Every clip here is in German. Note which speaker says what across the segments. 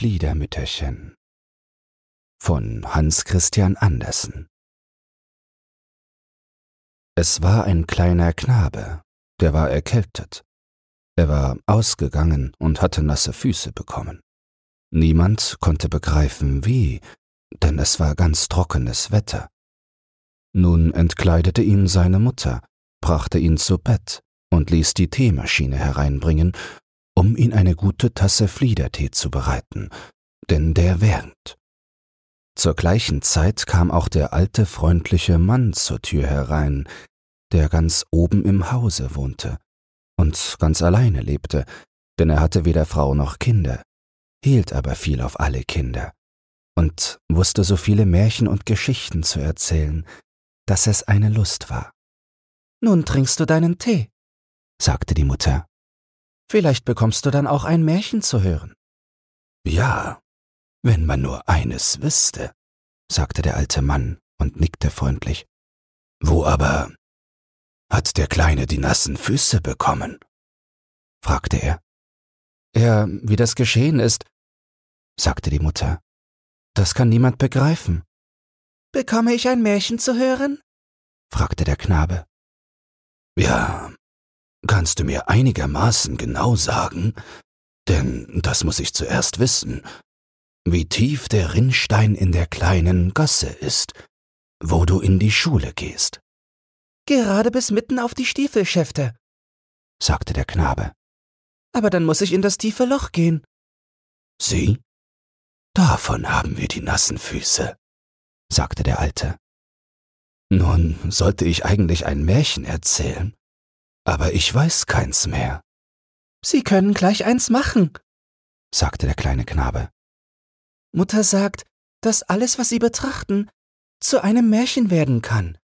Speaker 1: Fliedermütterchen von Hans Christian Andersen Es war ein kleiner Knabe, der war erkältet. Er war ausgegangen und hatte nasse Füße bekommen. Niemand konnte begreifen, wie, denn es war ganz trockenes Wetter. Nun entkleidete ihn seine Mutter, brachte ihn zu Bett und ließ die Teemaschine hereinbringen, um ihn eine gute Tasse Fliedertee zu bereiten, denn der wärmt. Zur gleichen Zeit kam auch der alte freundliche Mann zur Tür herein, der ganz oben im Hause wohnte und ganz alleine lebte, denn er hatte weder Frau noch Kinder, hielt aber viel auf alle Kinder und wusste so viele Märchen und Geschichten zu erzählen, dass es eine Lust war. Nun trinkst du deinen Tee, sagte die Mutter. Vielleicht bekommst du dann auch ein Märchen zu hören. Ja, wenn man nur eines wüsste, sagte der alte Mann und nickte freundlich. Wo aber hat der Kleine die nassen Füße bekommen? fragte er. Ja, wie das geschehen ist, sagte die Mutter. Das kann niemand begreifen. Bekomme ich ein Märchen zu hören? fragte der Knabe. Ja, kannst du mir einigermaßen genau sagen, denn das muss ich zuerst wissen, wie tief der Rinnstein in der kleinen Gasse ist, wo du in die Schule gehst. Gerade bis mitten auf die Stiefelschäfte, sagte der Knabe. Aber dann muss ich in das tiefe Loch gehen. Sie? Davon haben wir die nassen Füße, sagte der Alte. Nun sollte ich eigentlich ein Märchen erzählen, aber ich weiß keins mehr. Sie können gleich eins machen, sagte der kleine Knabe. Mutter sagt, dass alles, was Sie betrachten, zu einem Märchen werden kann.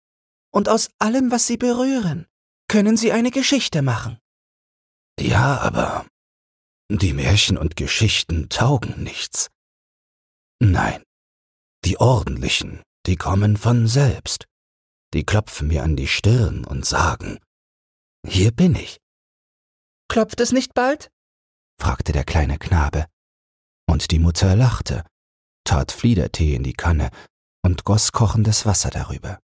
Speaker 1: Und aus allem, was Sie berühren, können Sie eine Geschichte machen. Ja, aber die Märchen und Geschichten taugen nichts. Nein, die ordentlichen, die kommen von selbst. Die klopfen mir an die Stirn und sagen, hier bin ich. Klopft es nicht bald? fragte der kleine Knabe. Und die Mutter lachte, tat Fliedertee in die Kanne und goss kochendes Wasser darüber.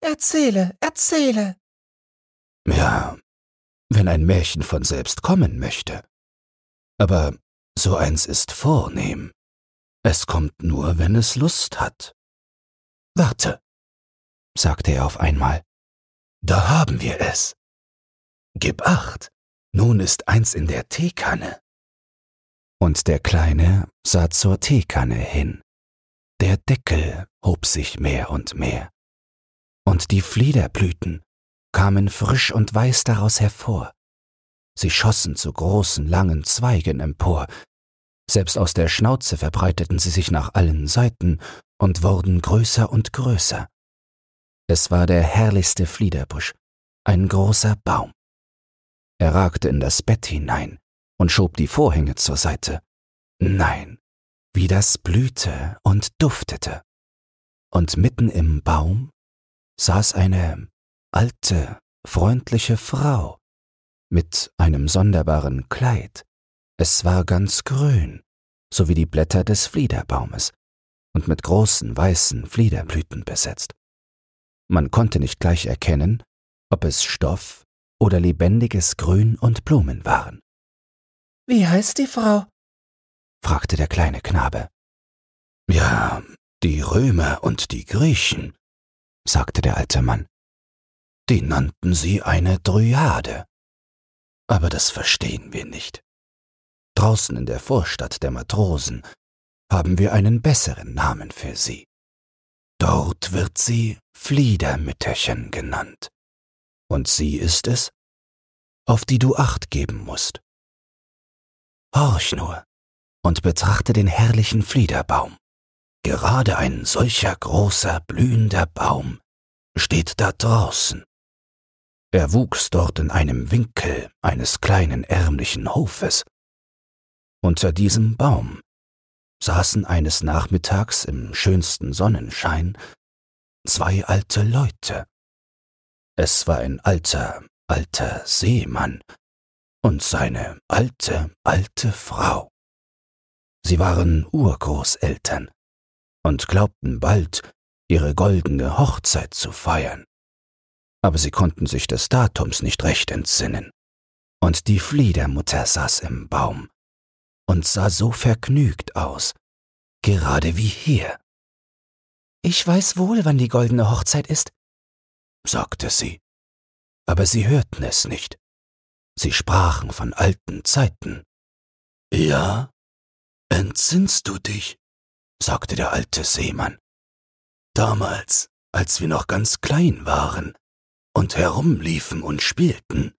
Speaker 1: Erzähle, erzähle. Ja, wenn ein Märchen von selbst kommen möchte. Aber so eins ist vornehm. Es kommt nur, wenn es Lust hat. Warte, sagte er auf einmal. Da haben wir es. Gib acht, nun ist eins in der Teekanne. Und der Kleine sah zur Teekanne hin. Der Deckel hob sich mehr und mehr. Und die Fliederblüten kamen frisch und weiß daraus hervor. Sie schossen zu großen, langen Zweigen empor, selbst aus der Schnauze verbreiteten sie sich nach allen Seiten und wurden größer und größer. Es war der herrlichste Fliederbusch, ein großer Baum. Er ragte in das Bett hinein und schob die Vorhänge zur Seite. Nein, wie das blühte und duftete. Und mitten im Baum saß eine alte, freundliche Frau mit einem sonderbaren Kleid, es war ganz grün, so wie die Blätter des Fliederbaumes, und mit großen weißen Fliederblüten besetzt. Man konnte nicht gleich erkennen, ob es Stoff oder lebendiges Grün und Blumen waren. Wie heißt die Frau? fragte der kleine Knabe. Ja, die Römer und die Griechen, sagte der alte Mann. Die nannten sie eine Dryade. Aber das verstehen wir nicht. Draußen in der Vorstadt der Matrosen haben wir einen besseren Namen für sie. Dort wird sie Fliedermütterchen genannt. Und sie ist es, auf die du acht geben musst. Horch nur und betrachte den herrlichen Fliederbaum. Gerade ein solcher großer, blühender Baum steht da draußen. Er wuchs dort in einem Winkel eines kleinen ärmlichen Hofes unter diesem Baum saßen eines Nachmittags im schönsten Sonnenschein zwei alte Leute. Es war ein alter, alter Seemann und seine alte, alte Frau. Sie waren Urgroßeltern und glaubten bald, ihre goldene Hochzeit zu feiern. Aber sie konnten sich des Datums nicht recht entsinnen. Und die Fliedermutter saß im Baum und sah so vergnügt aus, gerade wie hier.
Speaker 2: Ich weiß wohl, wann die goldene Hochzeit ist,
Speaker 1: sagte sie. Aber sie hörten es nicht. Sie sprachen von alten Zeiten. Ja, entsinnst du dich? sagte der alte Seemann. Damals, als wir noch ganz klein waren und herumliefen und spielten,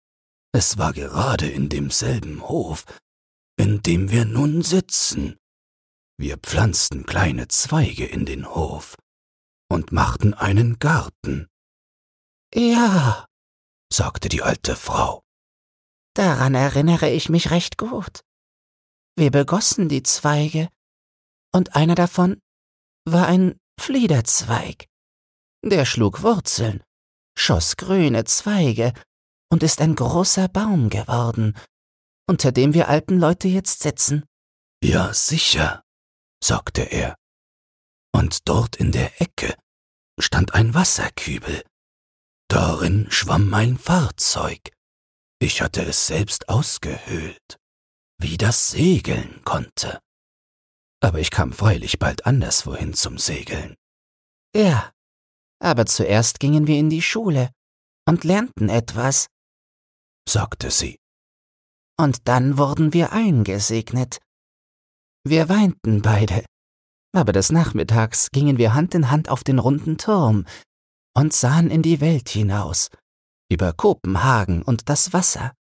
Speaker 1: es war gerade in demselben Hof, in dem wir nun sitzen. Wir pflanzten kleine Zweige in den Hof und machten einen Garten.
Speaker 2: Ja,
Speaker 1: sagte die alte Frau.
Speaker 2: Daran erinnere ich mich recht gut. Wir begossen die Zweige, und einer davon war ein Fliederzweig. Der schlug Wurzeln, schoss grüne Zweige und ist ein großer Baum geworden, unter dem wir alten Leute jetzt sitzen.
Speaker 1: Ja, sicher, sagte er. Und dort in der Ecke stand ein Wasserkübel. Darin schwamm mein Fahrzeug. Ich hatte es selbst ausgehöhlt, wie das segeln konnte. Aber ich kam freilich bald anderswohin zum Segeln.
Speaker 2: Ja, aber zuerst gingen wir in die Schule und lernten etwas,
Speaker 1: sagte sie.
Speaker 2: Und dann wurden wir eingesegnet. Wir weinten beide, aber des Nachmittags gingen wir Hand in Hand auf den runden Turm und sahen in die Welt hinaus, über Kopenhagen und das Wasser.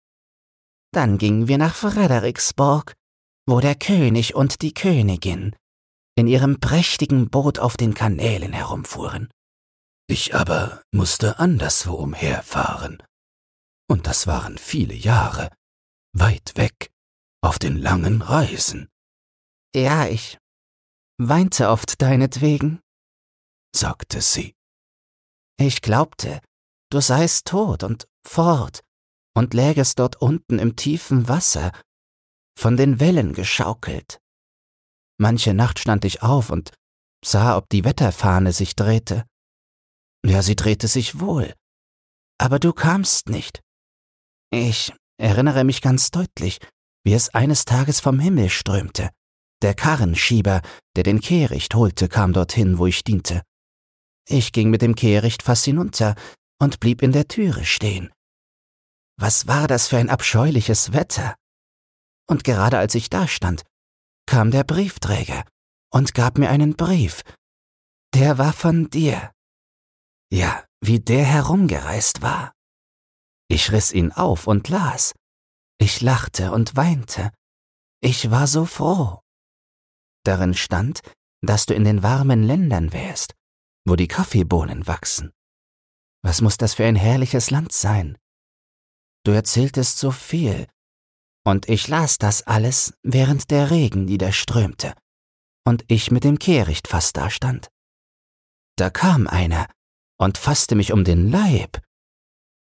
Speaker 2: Dann gingen wir nach Frederiksborg, wo der König und die Königin in ihrem prächtigen Boot auf den Kanälen herumfuhren.
Speaker 1: Ich aber musste anderswo umherfahren. Und das waren viele Jahre, weit weg, auf den langen Reisen.
Speaker 2: Ja, ich weinte oft deinetwegen,
Speaker 1: sagte sie.
Speaker 2: Ich glaubte, du seist tot und fort und lägest dort unten im tiefen Wasser, von den Wellen geschaukelt. Manche Nacht stand ich auf und sah, ob die Wetterfahne sich drehte. Ja, sie drehte sich wohl, aber du kamst nicht. Ich erinnere mich ganz deutlich, wie es eines Tages vom Himmel strömte. Der Karrenschieber, der den Kehricht holte, kam dorthin, wo ich diente. Ich ging mit dem Kehricht fast hinunter und blieb in der Türe stehen. Was war das für ein abscheuliches Wetter? Und gerade als ich da stand, kam der Briefträger und gab mir einen Brief. Der war von dir. Ja, wie der herumgereist war. Ich riss ihn auf und las. Ich lachte und weinte. Ich war so froh. Darin stand, dass du in den warmen Ländern wärst, wo die Kaffeebohnen wachsen. Was muss das für ein herrliches Land sein? Du erzähltest so viel, und ich las das alles, während der Regen niederströmte und ich mit dem Kehricht fast dastand. Da kam einer und fasste mich um den Leib.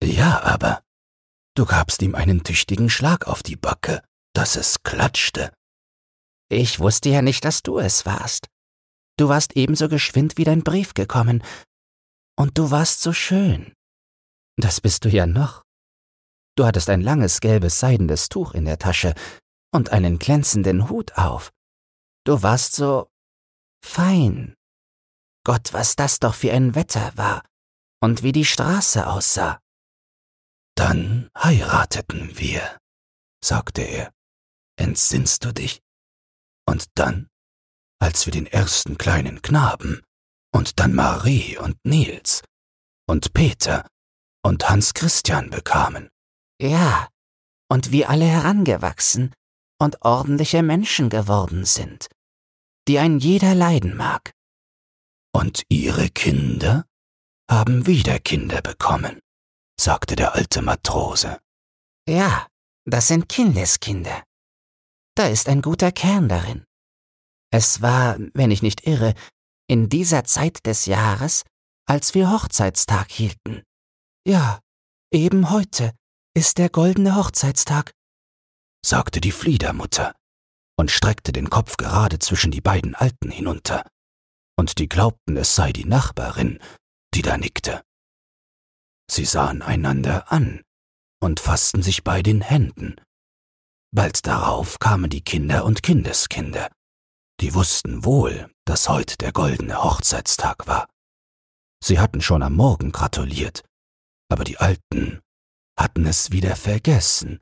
Speaker 1: Ja, aber du gabst ihm einen tüchtigen Schlag auf die Backe, dass es klatschte.
Speaker 2: Ich wusste ja nicht, dass du es warst. Du warst ebenso geschwind wie dein Brief gekommen. Und du warst so schön. Das bist du ja noch. Du hattest ein langes gelbes seidenes Tuch in der Tasche und einen glänzenden Hut auf. Du warst so fein. Gott, was das doch für ein Wetter war und wie die Straße aussah.
Speaker 1: Dann heirateten wir, sagte er. Entsinnst du dich? Und dann, als wir den ersten kleinen Knaben und dann Marie und Nils und Peter und Hans Christian bekamen.
Speaker 2: Ja, und wie alle herangewachsen und ordentliche Menschen geworden sind, die ein jeder leiden mag.
Speaker 1: Und ihre Kinder haben wieder Kinder bekommen, sagte der alte Matrose.
Speaker 2: Ja, das sind Kindeskinder. Da ist ein guter Kern darin. Es war, wenn ich nicht irre, in dieser Zeit des Jahres, als wir Hochzeitstag hielten. Ja, eben heute, ist der goldene Hochzeitstag,
Speaker 1: sagte die Fliedermutter und streckte den Kopf gerade zwischen die beiden Alten hinunter, und die glaubten, es sei die Nachbarin, die da nickte. Sie sahen einander an und fassten sich bei den Händen. Bald darauf kamen die Kinder und Kindeskinder, die wussten wohl, dass heute der goldene Hochzeitstag war. Sie hatten schon am Morgen gratuliert, aber die Alten hatten es wieder vergessen,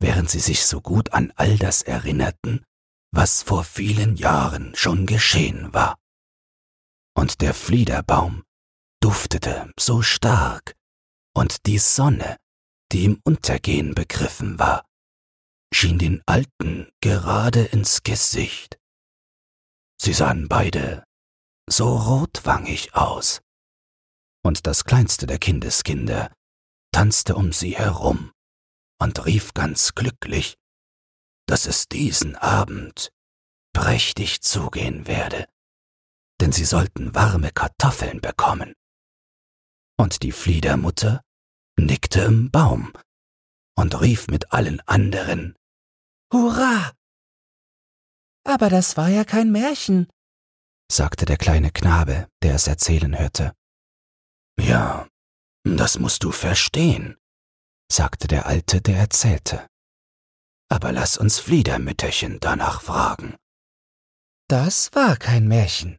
Speaker 1: während sie sich so gut an all das erinnerten, was vor vielen Jahren schon geschehen war. Und der Fliederbaum duftete so stark, und die Sonne, die im Untergehen begriffen war, schien den Alten gerade ins Gesicht. Sie sahen beide so rotwangig aus, und das kleinste der Kindeskinder tanzte um sie herum und rief ganz glücklich, dass es diesen Abend prächtig zugehen werde, denn sie sollten warme Kartoffeln bekommen. Und die Fliedermutter nickte im Baum und rief mit allen anderen
Speaker 2: Hurra! Aber das war ja kein Märchen, sagte der kleine Knabe, der es erzählen hörte.
Speaker 1: Ja, das musst du verstehen, sagte der Alte, der erzählte. Aber lass uns Fliedermütterchen danach fragen.
Speaker 2: Das war kein Märchen,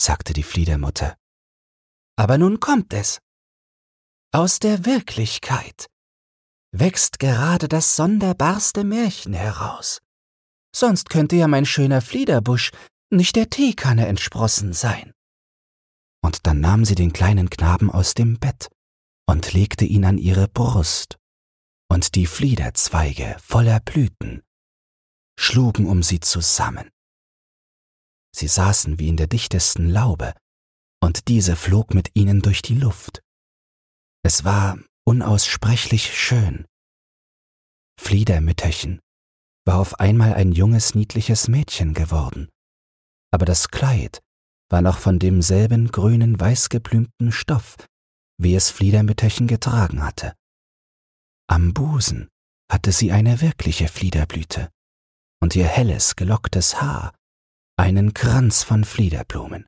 Speaker 2: sagte die Fliedermutter. Aber nun kommt es. Aus der Wirklichkeit wächst gerade das sonderbarste Märchen heraus. Sonst könnte ja mein schöner Fliederbusch nicht der Teekanne entsprossen sein.
Speaker 1: Und dann nahm sie den kleinen Knaben aus dem Bett und legte ihn an ihre Brust, und die Fliederzweige voller Blüten schlugen um sie zusammen. Sie saßen wie in der dichtesten Laube, und diese flog mit ihnen durch die Luft. Es war unaussprechlich schön. Fliedermütterchen war auf einmal ein junges, niedliches Mädchen geworden, aber das Kleid war noch von demselben grünen, weißgeblümten Stoff, wie es Fliedermütterchen getragen hatte. Am Busen hatte sie eine wirkliche Fliederblüte und ihr helles, gelocktes Haar einen Kranz von Fliederblumen.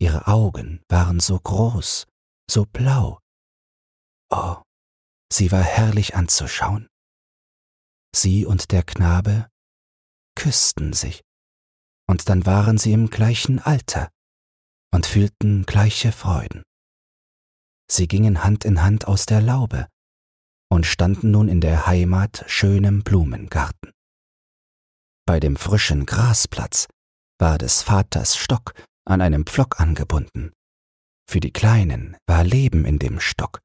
Speaker 1: Ihre Augen waren so groß, so blau. Oh, sie war herrlich anzuschauen. Sie und der Knabe küssten sich, und dann waren sie im gleichen Alter und fühlten gleiche Freuden. Sie gingen Hand in Hand aus der Laube und standen nun in der Heimat schönem Blumengarten. Bei dem frischen Grasplatz war des Vaters Stock an einem Pflock angebunden. Für die Kleinen war Leben in dem Stock.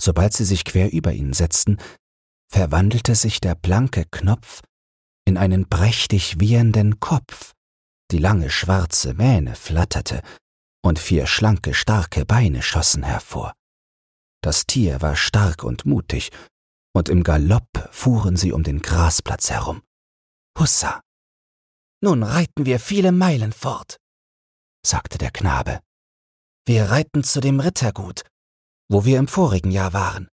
Speaker 1: Sobald sie sich quer über ihn setzten, verwandelte sich der blanke Knopf in einen prächtig wiehernden Kopf, die lange schwarze Mähne flatterte und vier schlanke, starke Beine schossen hervor. Das Tier war stark und mutig, und im Galopp fuhren sie um den Grasplatz herum. Hussa! Nun reiten wir viele Meilen fort, sagte der Knabe. Wir reiten zu dem Rittergut, wo wir im vorigen Jahr waren.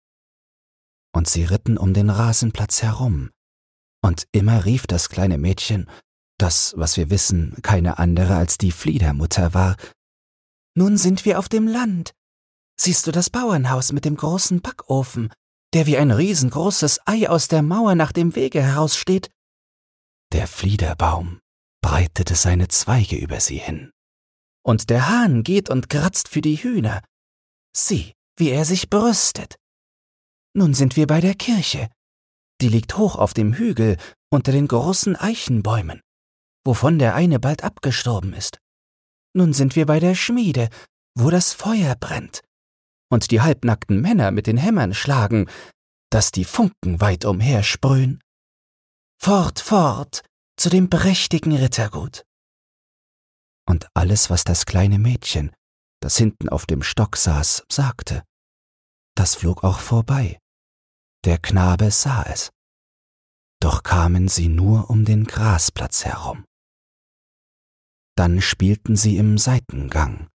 Speaker 1: Und sie ritten um den Rasenplatz herum, und immer rief das kleine Mädchen, das, was wir wissen, keine andere als die Fliedermutter war, nun sind wir auf dem Land. Siehst du das Bauernhaus mit dem großen Backofen, der wie ein riesengroßes Ei aus der Mauer nach dem Wege heraussteht? Der Fliederbaum breitete seine Zweige über sie hin. Und der Hahn geht und kratzt für die Hühner. Sieh, wie er sich brüstet. Nun sind wir bei der Kirche. Die liegt hoch auf dem Hügel unter den großen Eichenbäumen, wovon der eine bald abgestorben ist. Nun sind wir bei der Schmiede, wo das Feuer brennt und die halbnackten Männer mit den Hämmern schlagen, dass die Funken weit umher sprühen. Fort, fort, zu dem prächtigen Rittergut. Und alles, was das kleine Mädchen, das hinten auf dem Stock saß, sagte, das flog auch vorbei. Der Knabe sah es. Doch kamen sie nur um den Grasplatz herum. Dann spielten sie im Seitengang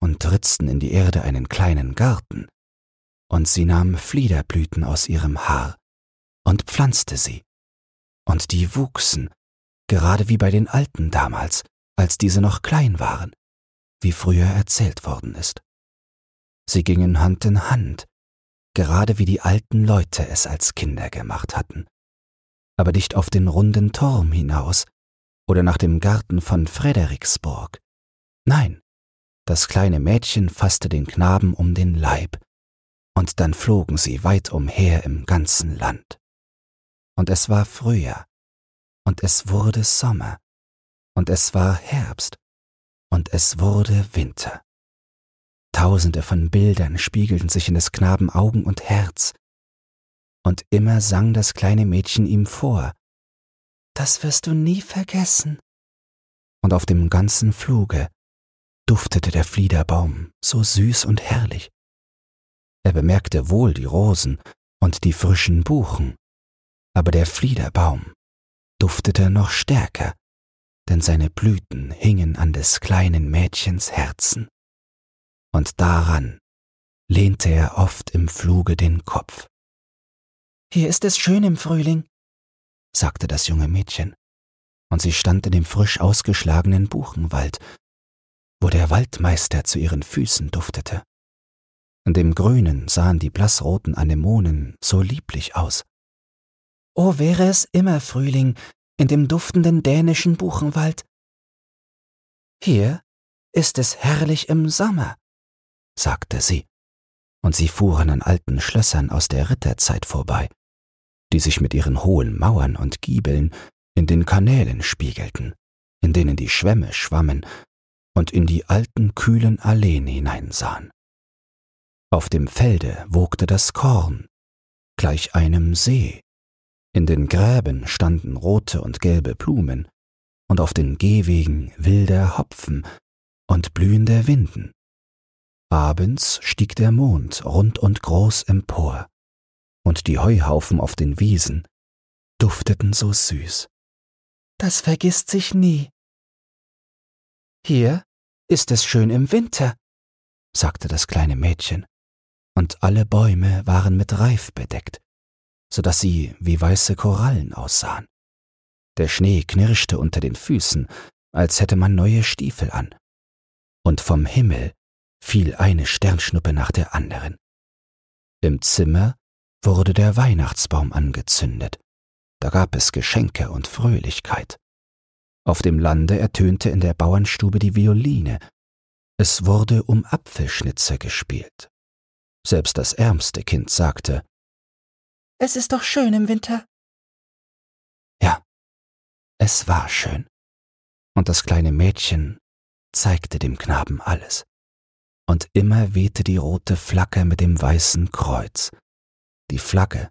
Speaker 1: und ritzten in die Erde einen kleinen Garten, und sie nahm Fliederblüten aus ihrem Haar und pflanzte sie, und die wuchsen
Speaker 2: gerade wie bei den Alten damals, als diese noch klein waren, wie früher erzählt worden ist. Sie gingen Hand in Hand, gerade wie die alten Leute es als Kinder gemacht hatten, aber nicht auf den runden Turm hinaus oder nach dem Garten von Frederiksburg. Nein, das kleine Mädchen fasste den Knaben um den Leib, und dann flogen sie weit umher im ganzen Land. Und es war Frühjahr, und es wurde Sommer, und es war Herbst, und es wurde Winter. Tausende von Bildern spiegelten sich in des Knaben Augen und Herz, und immer sang das kleine Mädchen ihm vor, Das wirst du nie vergessen. Und auf dem ganzen Fluge duftete der Fliederbaum so süß und herrlich. Er bemerkte wohl die Rosen und die frischen Buchen, aber der Fliederbaum duftete noch stärker, denn seine Blüten hingen an des kleinen Mädchens Herzen. Und daran lehnte er oft im Fluge den Kopf. Hier ist es schön im Frühling, sagte das junge Mädchen, und sie stand in dem frisch ausgeschlagenen Buchenwald, wo der Waldmeister zu ihren Füßen duftete. In dem Grünen sahen die blassroten Anemonen so lieblich aus. Oh, wäre es immer Frühling in dem duftenden dänischen Buchenwald. Hier ist es herrlich im Sommer, sagte sie, und sie fuhren an alten Schlössern aus der Ritterzeit vorbei, die sich mit ihren hohen Mauern und Giebeln in den Kanälen spiegelten, in denen die Schwämme schwammen und in die alten kühlen Alleen hineinsahen. Auf dem Felde wogte das Korn, gleich einem See. In den Gräben standen rote und gelbe Blumen und auf den Gehwegen wilder Hopfen und blühende Winden. Abends stieg der Mond rund und groß empor, und die Heuhaufen auf den Wiesen dufteten so süß. Das vergisst sich nie. Hier ist es schön im Winter, sagte das kleine Mädchen, und alle Bäume waren mit Reif bedeckt, so dass sie wie weiße Korallen aussahen. Der Schnee knirschte unter den Füßen, als hätte man neue Stiefel an, und vom Himmel fiel eine Sternschnuppe nach der anderen. Im Zimmer wurde der Weihnachtsbaum angezündet, da gab es Geschenke und Fröhlichkeit. Auf dem Lande ertönte in der Bauernstube die Violine. Es wurde um Apfelschnitze gespielt. Selbst das ärmste Kind sagte, Es ist doch schön im Winter. Ja, es war schön. Und das kleine Mädchen zeigte dem Knaben alles. Und immer wehte die rote Flagge mit dem weißen Kreuz, die Flagge,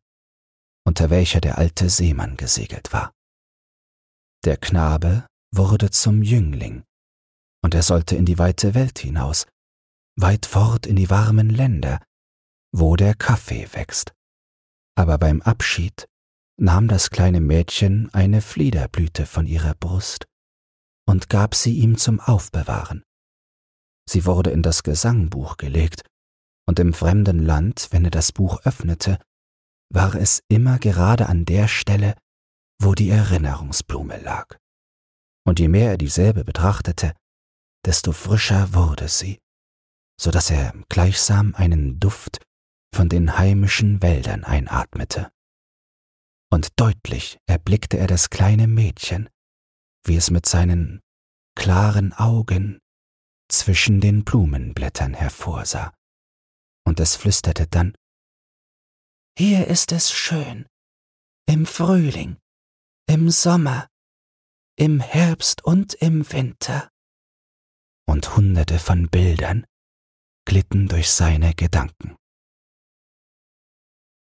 Speaker 2: unter welcher der alte Seemann gesegelt war. Der Knabe wurde zum Jüngling, und er sollte in die weite Welt hinaus, weit fort in die warmen Länder, wo der Kaffee wächst. Aber beim Abschied nahm das kleine Mädchen eine Fliederblüte von ihrer Brust und gab sie ihm zum Aufbewahren. Sie wurde in das Gesangbuch gelegt, und im fremden Land, wenn er das Buch öffnete, war es immer gerade an der Stelle, wo die Erinnerungsblume lag. Und je mehr er dieselbe betrachtete, desto frischer wurde sie, so dass er gleichsam einen Duft von den heimischen Wäldern einatmete. Und deutlich erblickte er das kleine Mädchen, wie es mit seinen klaren Augen zwischen den Blumenblättern hervorsah. Und es flüsterte dann Hier ist es schön, im Frühling, im Sommer, im Herbst und im Winter. Und hunderte von Bildern glitten durch seine Gedanken.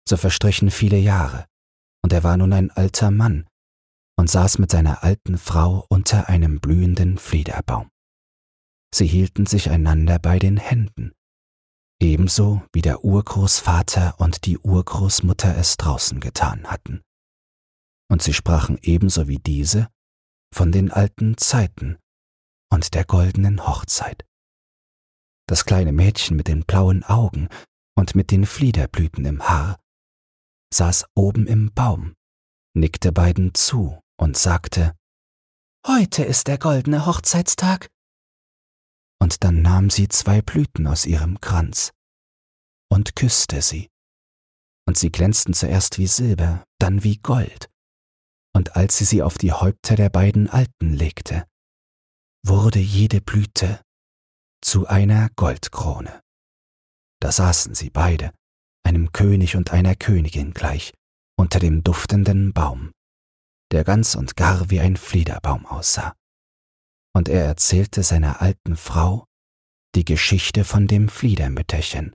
Speaker 2: So verstrichen viele Jahre, und er war nun ein alter Mann und saß mit seiner alten Frau unter einem blühenden Fliederbaum. Sie hielten sich einander bei den Händen, ebenso wie der Urgroßvater und die Urgroßmutter es draußen getan hatten und sie sprachen ebenso wie diese von den alten Zeiten und der goldenen Hochzeit. Das kleine Mädchen mit den blauen Augen und mit den Fliederblüten im Haar saß oben im Baum, nickte beiden zu und sagte, Heute ist der goldene Hochzeitstag.
Speaker 1: Und dann nahm sie zwei Blüten aus ihrem Kranz und küsste sie. Und sie glänzten zuerst wie Silber, dann wie Gold. Und als sie sie auf die Häupter der beiden Alten legte, wurde jede Blüte zu einer Goldkrone. Da saßen sie beide, einem König und einer Königin gleich, unter dem duftenden Baum, der ganz und gar wie ein Fliederbaum aussah. Und er erzählte seiner alten Frau die Geschichte von dem Fliedermütterchen,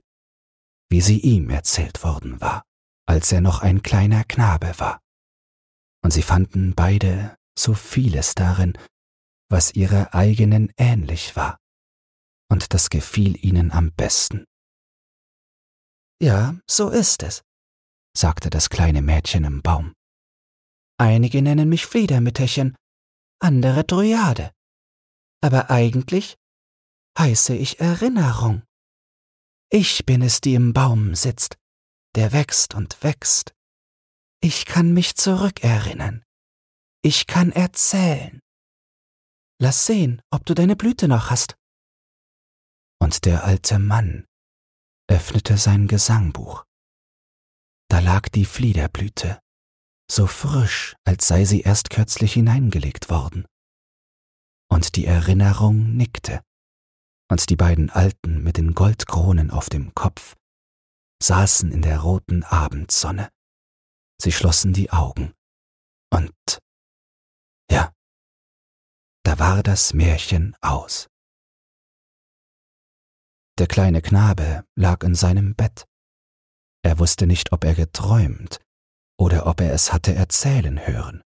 Speaker 1: wie sie ihm erzählt worden war, als er noch ein kleiner Knabe war. Und sie fanden beide so vieles darin, was ihrer eigenen ähnlich war, und das gefiel ihnen am besten.
Speaker 2: Ja, so ist es, sagte das kleine Mädchen im Baum. Einige nennen mich Fliedermütterchen, andere Dryade. Aber eigentlich heiße ich Erinnerung. Ich bin es, die im Baum sitzt, der wächst und wächst. Ich kann mich zurückerinnern. Ich kann erzählen. Lass sehen, ob du deine Blüte noch hast.
Speaker 1: Und der alte Mann öffnete sein Gesangbuch. Da lag die Fliederblüte, so frisch, als sei sie erst kürzlich hineingelegt worden. Und die Erinnerung nickte, und die beiden Alten mit den Goldkronen auf dem Kopf saßen in der roten Abendsonne. Sie schlossen die Augen, und ja, da war das Märchen aus. Der kleine Knabe lag in seinem Bett. Er wusste nicht, ob er geträumt oder ob er es hatte erzählen hören.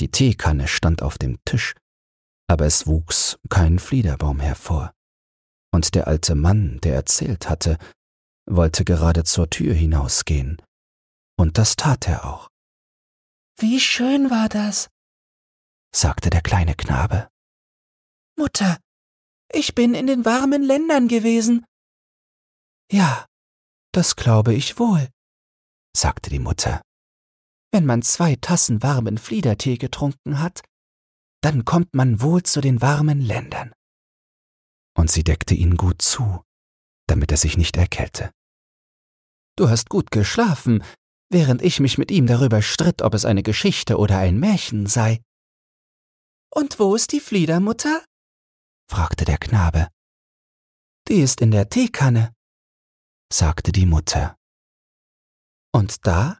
Speaker 1: Die Teekanne stand auf dem Tisch, aber es wuchs kein Fliederbaum hervor. Und der alte Mann, der erzählt hatte, wollte gerade zur Tür hinausgehen. Und das tat er auch.
Speaker 2: Wie schön war das, sagte der kleine Knabe. Mutter, ich bin in den warmen Ländern gewesen. Ja, das glaube ich wohl, sagte die Mutter. Wenn man zwei Tassen warmen Fliedertee getrunken hat, dann kommt man wohl zu den warmen Ländern.
Speaker 1: Und sie deckte ihn gut zu, damit er sich nicht erkälte.
Speaker 2: Du hast gut geschlafen, während ich mich mit ihm darüber stritt, ob es eine Geschichte oder ein Märchen sei. Und wo ist die Fliedermutter? fragte der Knabe. Die ist in der Teekanne, sagte die Mutter. Und da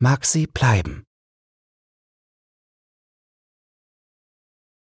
Speaker 2: mag sie bleiben.